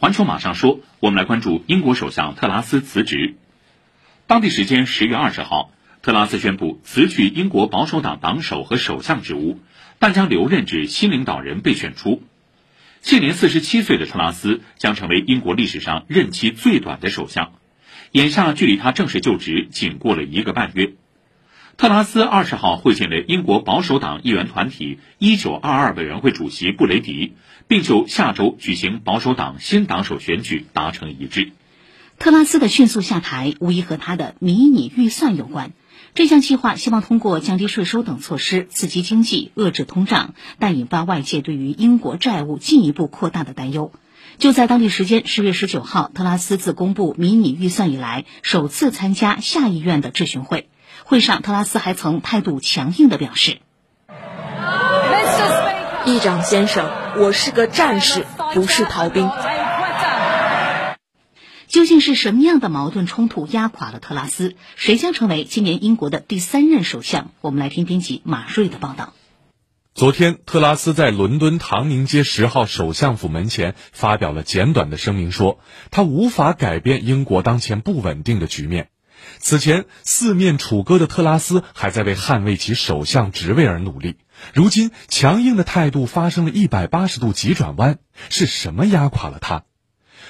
环球马上说，我们来关注英国首相特拉斯辞职。当地时间十月二十号，特拉斯宣布辞去英国保守党党首和首相职务，但将留任至新领导人被选出。现年四十七岁的特拉斯将成为英国历史上任期最短的首相。眼下距离他正式就职仅过了一个半月。特拉斯二十号会见了英国保守党议员团体一九二二委员会主席布雷迪，并就下周举行保守党新党首选举达成一致。特拉斯的迅速下台无疑和他的迷你预算有关。这项计划希望通过降低税收等措施刺激经济、遏制通胀，但引发外界对于英国债务进一步扩大的担忧。就在当地时间十月十九号，特拉斯自公布迷你预算以来首次参加下议院的质询会。会上，特拉斯还曾态度强硬地表示：“议长先生，我是个战士，不是逃兵。”究竟是什么样的矛盾冲突压垮了特拉斯？谁将成为今年英国的第三任首相？我们来听编辑马瑞的报道。昨天，特拉斯在伦敦唐宁街十号首相府门前发表了简短的声明，说他无法改变英国当前不稳定的局面。此前四面楚歌的特拉斯还在为捍卫其首相职位而努力，如今强硬的态度发生了一百八十度急转弯，是什么压垮了他？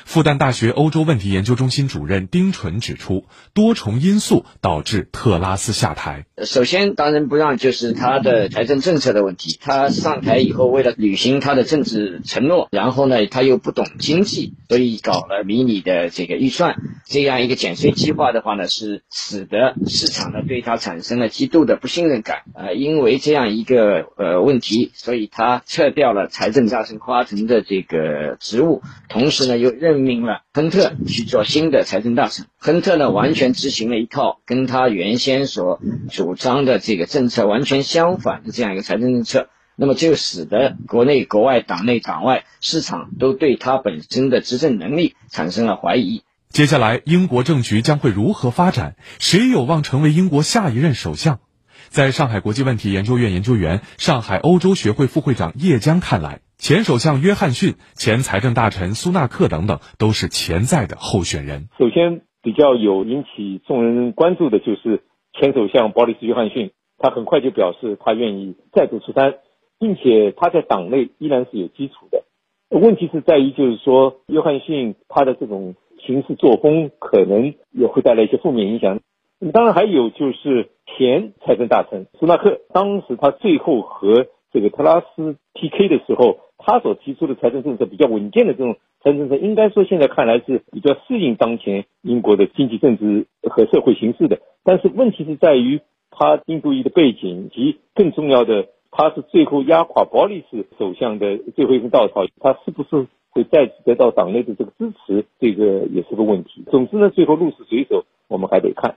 复旦大学欧洲问题研究中心主任丁纯指出，多重因素导致特拉斯下台。首先，当仁不让就是他的财政政策的问题。他上台以后，为了履行他的政治承诺，然后呢，他又不懂经济，所以搞了迷你的这个预算，这样一个减税计划的话呢，是使得市场呢对他产生了极度的不信任感。啊，因为这样一个呃问题，所以他撤掉了财政大臣夸腾的这个职务，同时呢又任。任命了亨特去做新的财政大臣。亨特呢，完全执行了一套跟他原先所主张的这个政策完全相反的这样一个财政政策，那么就使得国内国外、党内党外市场都对他本身的执政能力产生了怀疑。接下来，英国政局将会如何发展？谁有望成为英国下一任首相？在上海国际问题研究院研究员、上海欧洲学会副会长叶江看来。前首相约翰逊、前财政大臣苏纳克等等都是潜在的候选人。首先，比较有引起众人关注的就是前首相鲍里斯·约翰逊，他很快就表示他愿意再度出山，并且他在党内依然是有基础的。问题是在于，就是说约翰逊他的这种行事作风可能也会带来一些负面影响。那么，当然还有就是前财政大臣苏纳克，当时他最后和这个特拉斯 PK 的时候。他所提出的财政政策比较稳健的这种财政政策，应该说现在看来是比较适应当前英国的经济政治和社会形势的。但是问题是在于他印度裔的背景，及更重要的，他是最后压垮保里斯首相的最后一根稻草，他是不是会再次得到党内的这个支持，这个也是个问题。总之呢，最后鹿死谁手，我们还得看。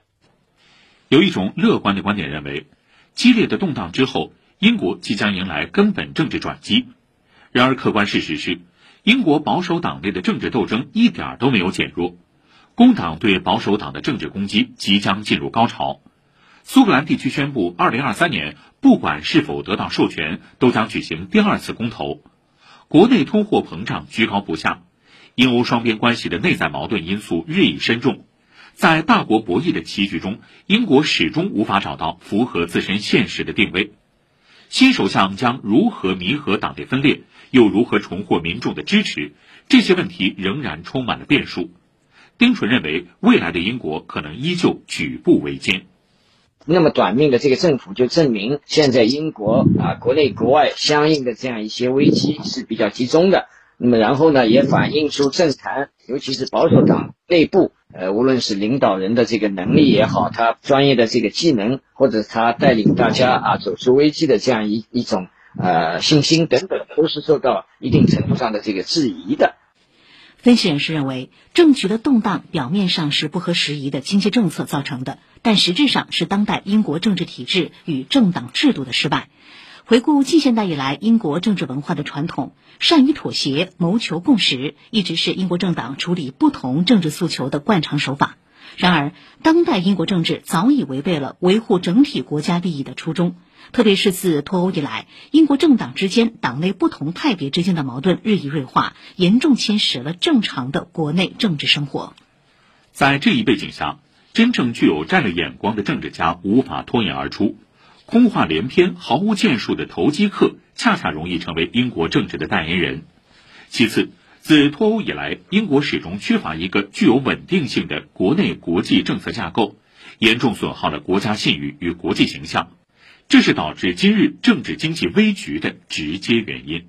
有一种乐观的观点认为，激烈的动荡之后，英国即将迎来根本政治转机。然而，客观事实是，英国保守党内的政治斗争一点都没有减弱，工党对保守党的政治攻击即将进入高潮。苏格兰地区宣布，二零二三年不管是否得到授权，都将举行第二次公投。国内通货膨胀居高不下，英欧双边关系的内在矛盾因素日益深重。在大国博弈的棋局中，英国始终无法找到符合自身现实的定位。新首相将如何弥合党内分裂？又如何重获民众的支持？这些问题仍然充满了变数。丁纯认为，未来的英国可能依旧举步维艰。那么短命的这个政府，就证明现在英国啊，国内国外相应的这样一些危机是比较集中的。那么然后呢，也反映出政坛，尤其是保守党内部，呃，无论是领导人的这个能力也好，他专业的这个技能，或者他带领大家啊走出危机的这样一一种。呃，信心等等都是受到一定程度上的这个质疑的。分析人士认为，政局的动荡表面上是不合时宜的经济政策造成的，但实质上是当代英国政治体制与政党制度的失败。回顾近现代以来英国政治文化的传统，善于妥协、谋求共识，一直是英国政党处理不同政治诉求的惯常手法。然而，当代英国政治早已违背了维护整体国家利益的初衷。特别是自脱欧以来，英国政党之间、党内不同派别之间的矛盾日益锐化，严重侵蚀了正常的国内政治生活。在这一背景下，真正具有战略眼光的政治家无法脱颖而出，空话连篇、毫无建树的投机客恰恰容易成为英国政治的代言人。其次，自脱欧以来，英国始终缺乏一个具有稳定性的国内国际政策架构，严重损耗了国家信誉与国际形象，这是导致今日政治经济危局的直接原因。